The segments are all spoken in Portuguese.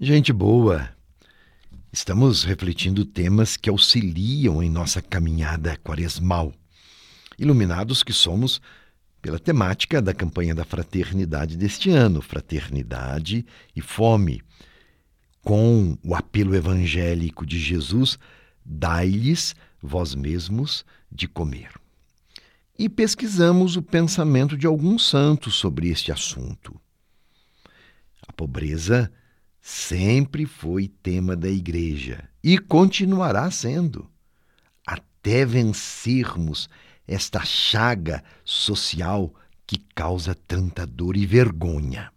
Gente boa, estamos refletindo temas que auxiliam em nossa caminhada quaresmal, iluminados que somos pela temática da campanha da fraternidade deste ano, Fraternidade e Fome, com o apelo evangélico de Jesus: dai-lhes vós mesmos de comer. E pesquisamos o pensamento de alguns santos sobre este assunto. A pobreza sempre foi tema da Igreja e continuará sendo, até vencermos esta chaga social que causa tanta dor e vergonha.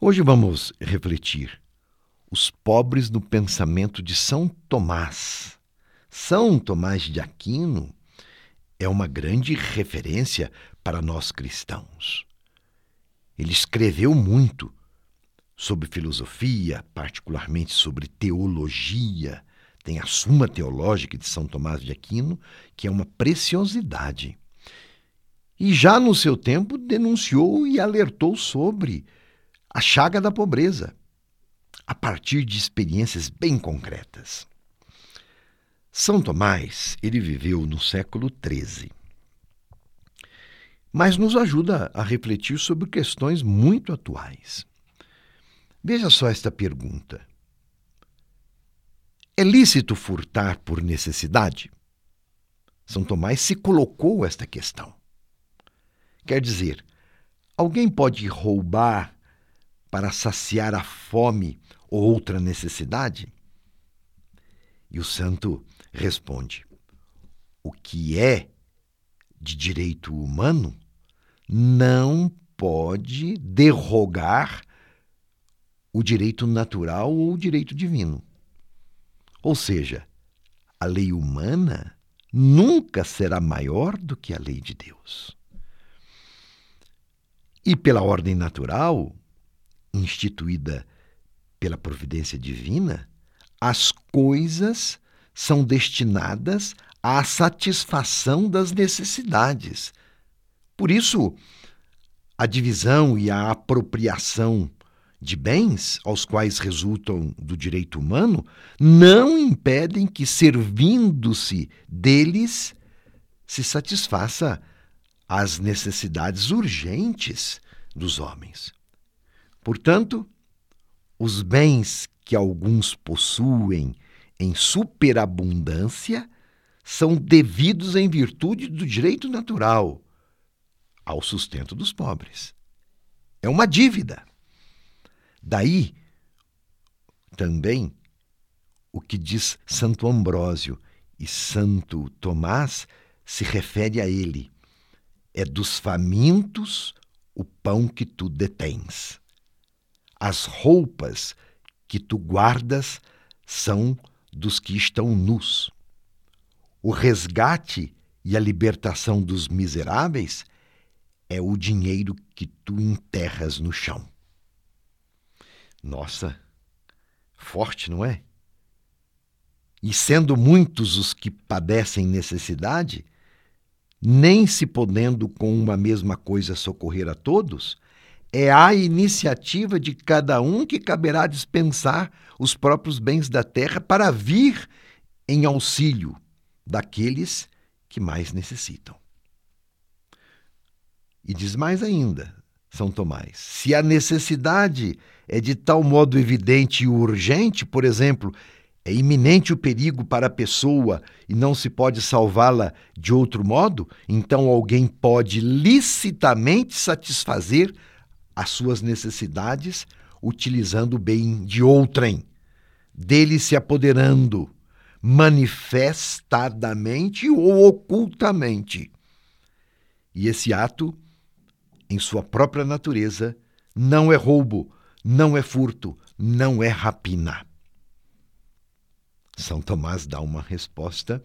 Hoje vamos refletir os pobres no pensamento de São Tomás. São Tomás de Aquino é uma grande referência para nós cristãos. Ele escreveu muito sobre filosofia, particularmente sobre teologia. Tem a Suma Teológica de São Tomás de Aquino, que é uma preciosidade. E já no seu tempo denunciou e alertou sobre a chaga da pobreza, a partir de experiências bem concretas. São Tomás, ele viveu no século XIII, mas nos ajuda a refletir sobre questões muito atuais. Veja só esta pergunta: É lícito furtar por necessidade? São Tomás se colocou esta questão. Quer dizer, alguém pode roubar para saciar a fome ou outra necessidade? E o santo responde: o que é de direito humano não pode derrogar o direito natural ou o direito divino. Ou seja, a lei humana nunca será maior do que a lei de Deus. E pela ordem natural, instituída pela providência divina, as coisas são destinadas à satisfação das necessidades. Por isso, a divisão e a apropriação de bens aos quais resultam do direito humano não impedem que, servindo-se deles, se satisfaça as necessidades urgentes dos homens. Portanto, os bens que alguns possuem em superabundância são devidos em virtude do direito natural ao sustento dos pobres. É uma dívida. Daí também o que diz Santo Ambrósio e Santo Tomás se refere a ele. É dos famintos o pão que tu detens. As roupas que tu guardas são dos que estão nus. O resgate e a libertação dos miseráveis é o dinheiro que tu enterras no chão. Nossa, forte, não é? E sendo muitos os que padecem necessidade, nem se podendo com uma mesma coisa socorrer a todos, é a iniciativa de cada um que caberá dispensar os próprios bens da terra para vir em auxílio daqueles que mais necessitam. E diz mais ainda, São Tomás: se a necessidade é de tal modo evidente e urgente, por exemplo, é iminente o perigo para a pessoa e não se pode salvá-la de outro modo, então alguém pode licitamente satisfazer as suas necessidades utilizando o bem de outrem, dele se apoderando manifestadamente ou ocultamente. E esse ato, em sua própria natureza, não é roubo, não é furto, não é rapina. São Tomás dá uma resposta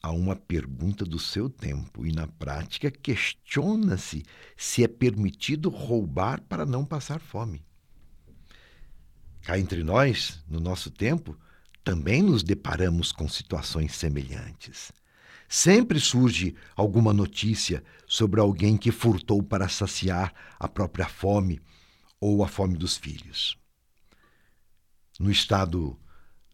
a uma pergunta do seu tempo e, na prática, questiona-se se é permitido roubar para não passar fome. Cá entre nós, no nosso tempo, também nos deparamos com situações semelhantes. Sempre surge alguma notícia sobre alguém que furtou para saciar a própria fome ou a fome dos filhos. No estado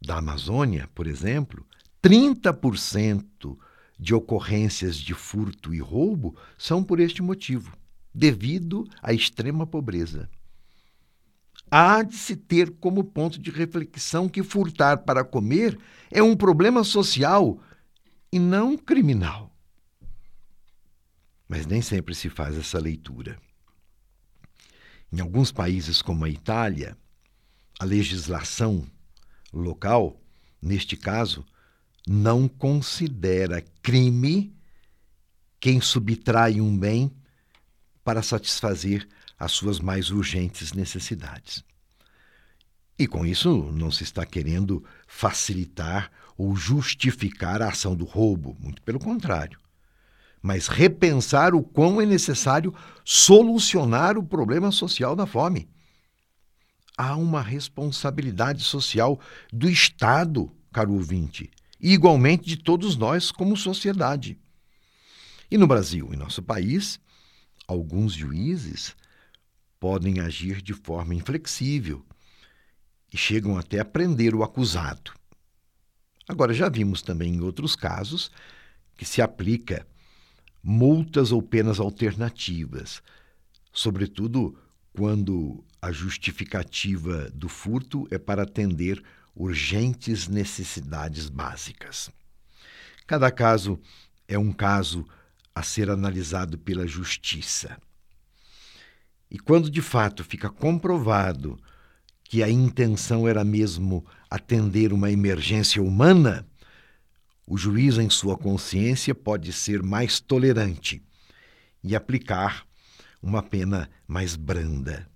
da Amazônia, por exemplo, 30% de ocorrências de furto e roubo são por este motivo, devido à extrema pobreza. Há de se ter como ponto de reflexão que furtar para comer é um problema social e não criminal. Mas nem sempre se faz essa leitura. Em alguns países, como a Itália, a legislação local, neste caso, não considera crime quem subtrai um bem para satisfazer as suas mais urgentes necessidades. E com isso não se está querendo facilitar ou justificar a ação do roubo, muito pelo contrário. Mas repensar o quão é necessário solucionar o problema social da fome. Há uma responsabilidade social do Estado, caro ouvinte, e igualmente de todos nós como sociedade. E no Brasil, em nosso país, alguns juízes podem agir de forma inflexível e chegam até a prender o acusado. Agora, já vimos também em outros casos que se aplica multas ou penas alternativas, sobretudo quando a justificativa do furto é para atender urgentes necessidades básicas. Cada caso é um caso a ser analisado pela justiça. E quando de fato fica comprovado que a intenção era mesmo atender uma emergência humana, o juiz, em sua consciência, pode ser mais tolerante e aplicar uma pena mais branda.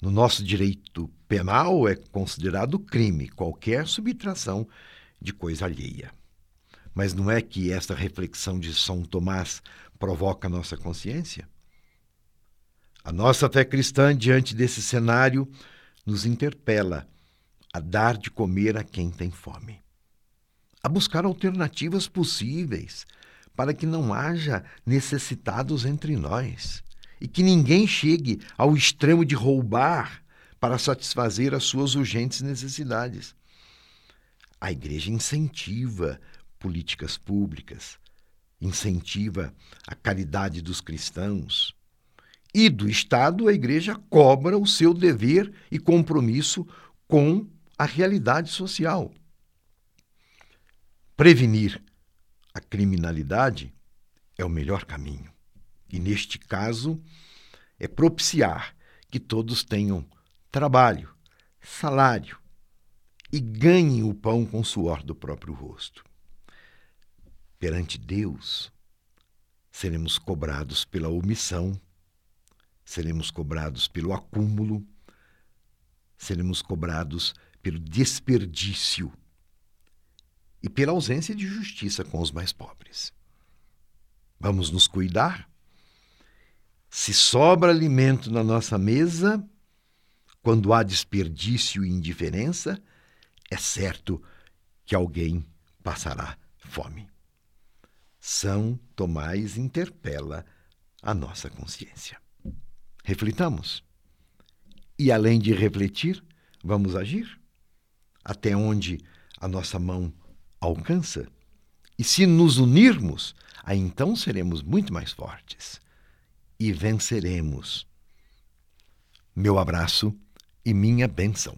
No nosso direito penal é considerado crime qualquer subtração de coisa alheia. Mas não é que esta reflexão de São Tomás provoca nossa consciência? A nossa fé cristã, diante desse cenário, nos interpela a dar de comer a quem tem fome, a buscar alternativas possíveis para que não haja necessitados entre nós e que ninguém chegue ao extremo de roubar para satisfazer as suas urgentes necessidades. A igreja incentiva políticas públicas, incentiva a caridade dos cristãos. E do Estado, a igreja cobra o seu dever e compromisso com a realidade social. Prevenir a criminalidade é o melhor caminho. E neste caso, é propiciar que todos tenham trabalho, salário e ganhem o pão com o suor do próprio rosto. Perante Deus, seremos cobrados pela omissão, seremos cobrados pelo acúmulo, seremos cobrados pelo desperdício e pela ausência de justiça com os mais pobres. Vamos nos cuidar? Se sobra alimento na nossa mesa, quando há desperdício e indiferença, é certo que alguém passará fome. São Tomás interpela a nossa consciência. Reflitamos. E além de refletir, vamos agir? Até onde a nossa mão alcança? E se nos unirmos, aí então seremos muito mais fortes e venceremos. Meu abraço e minha bênção.